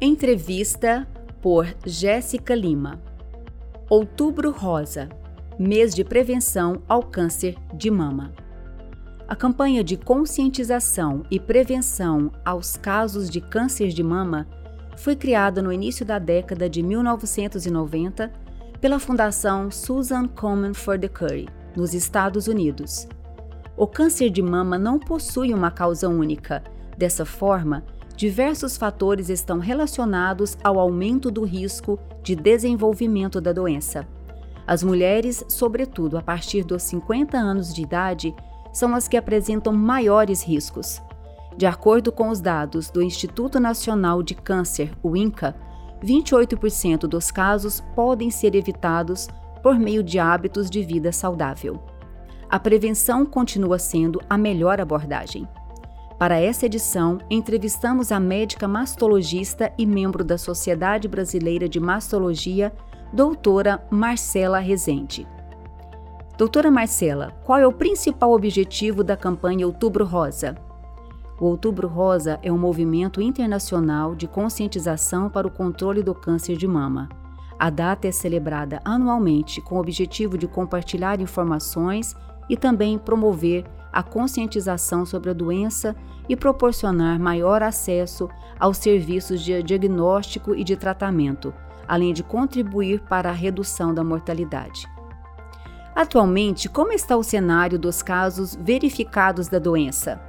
Entrevista por Jéssica Lima. Outubro Rosa mês de prevenção ao câncer de mama. A campanha de conscientização e prevenção aos casos de câncer de mama foi criada no início da década de 1990 pela Fundação Susan Komen for the Cure, nos Estados Unidos. O câncer de mama não possui uma causa única. Dessa forma, diversos fatores estão relacionados ao aumento do risco de desenvolvimento da doença. As mulheres, sobretudo a partir dos 50 anos de idade, são as que apresentam maiores riscos. De acordo com os dados do Instituto Nacional de Câncer, o INCA, 28% dos casos podem ser evitados por meio de hábitos de vida saudável. A prevenção continua sendo a melhor abordagem. Para essa edição, entrevistamos a médica mastologista e membro da Sociedade Brasileira de Mastologia, doutora Marcela Rezende. Doutora Marcela, qual é o principal objetivo da campanha Outubro Rosa? O Outubro Rosa é um movimento internacional de conscientização para o controle do câncer de mama. A data é celebrada anualmente com o objetivo de compartilhar informações e também promover a conscientização sobre a doença e proporcionar maior acesso aos serviços de diagnóstico e de tratamento, além de contribuir para a redução da mortalidade. Atualmente, como está o cenário dos casos verificados da doença?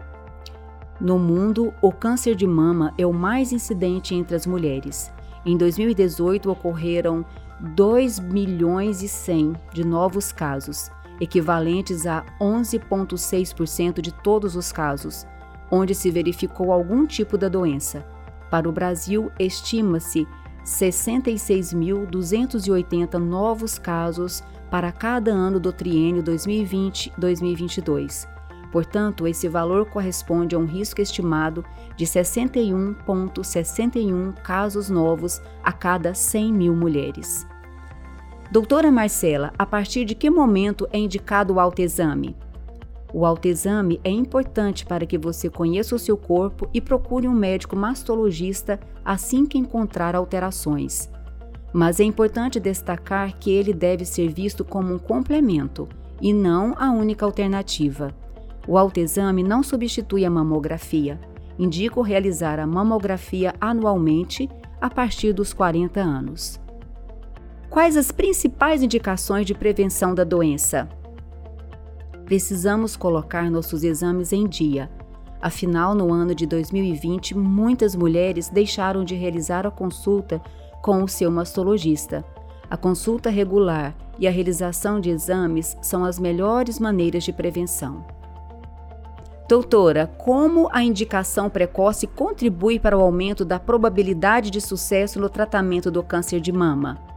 No mundo, o câncer de mama é o mais incidente entre as mulheres. Em 2018, ocorreram 2 milhões e 100 de novos casos, equivalentes a 11,6% de todos os casos, onde se verificou algum tipo da doença. Para o Brasil, estima-se 66.280 novos casos para cada ano do triênio 2020-2022. Portanto, esse valor corresponde a um risco estimado de 61,61 casos novos a cada 100 mil mulheres. Doutora Marcela, a partir de que momento é indicado o autoexame? O autoexame é importante para que você conheça o seu corpo e procure um médico mastologista assim que encontrar alterações. Mas é importante destacar que ele deve ser visto como um complemento e não a única alternativa. O autoexame não substitui a mamografia. Indico realizar a mamografia anualmente a partir dos 40 anos. Quais as principais indicações de prevenção da doença? Precisamos colocar nossos exames em dia. Afinal, no ano de 2020, muitas mulheres deixaram de realizar a consulta com o seu mastologista. A consulta regular e a realização de exames são as melhores maneiras de prevenção. Doutora, como a indicação precoce contribui para o aumento da probabilidade de sucesso no tratamento do câncer de mama?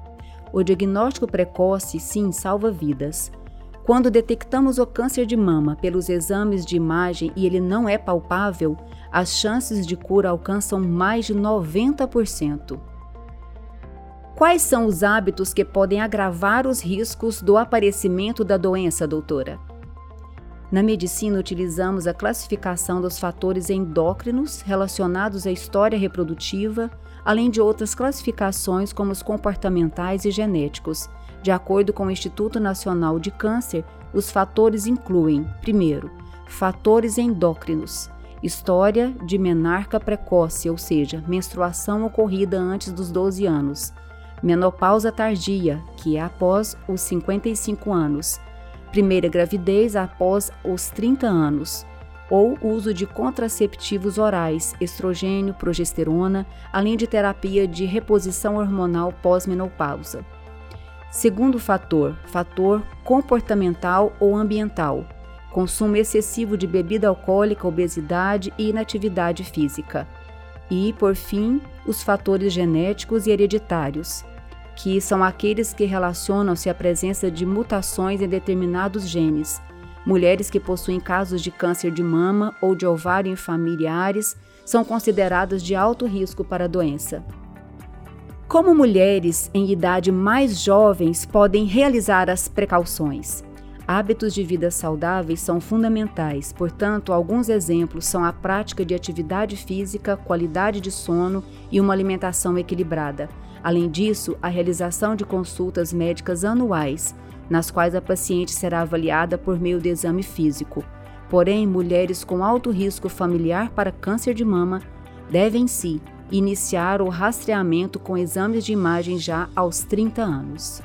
O diagnóstico precoce, sim, salva vidas. Quando detectamos o câncer de mama pelos exames de imagem e ele não é palpável, as chances de cura alcançam mais de 90%. Quais são os hábitos que podem agravar os riscos do aparecimento da doença, doutora? Na medicina, utilizamos a classificação dos fatores endócrinos relacionados à história reprodutiva, além de outras classificações como os comportamentais e genéticos. De acordo com o Instituto Nacional de Câncer, os fatores incluem, primeiro, fatores endócrinos, história de menarca precoce, ou seja, menstruação ocorrida antes dos 12 anos, menopausa tardia, que é após os 55 anos, primeira gravidez após os 30 anos, ou uso de contraceptivos orais, estrogênio, progesterona, além de terapia de reposição hormonal pós-menopausa. Segundo fator, fator comportamental ou ambiental, consumo excessivo de bebida alcoólica, obesidade e inatividade física. E, por fim, os fatores genéticos e hereditários, que são aqueles que relacionam-se à presença de mutações em determinados genes, Mulheres que possuem casos de câncer de mama ou de ovário em familiares são consideradas de alto risco para a doença. Como mulheres em idade mais jovens podem realizar as precauções? Hábitos de vida saudáveis são fundamentais, portanto, alguns exemplos são a prática de atividade física, qualidade de sono e uma alimentação equilibrada. Além disso, a realização de consultas médicas anuais, nas quais a paciente será avaliada por meio de exame físico. Porém, mulheres com alto risco familiar para câncer de mama devem, sim, iniciar o rastreamento com exames de imagem já aos 30 anos.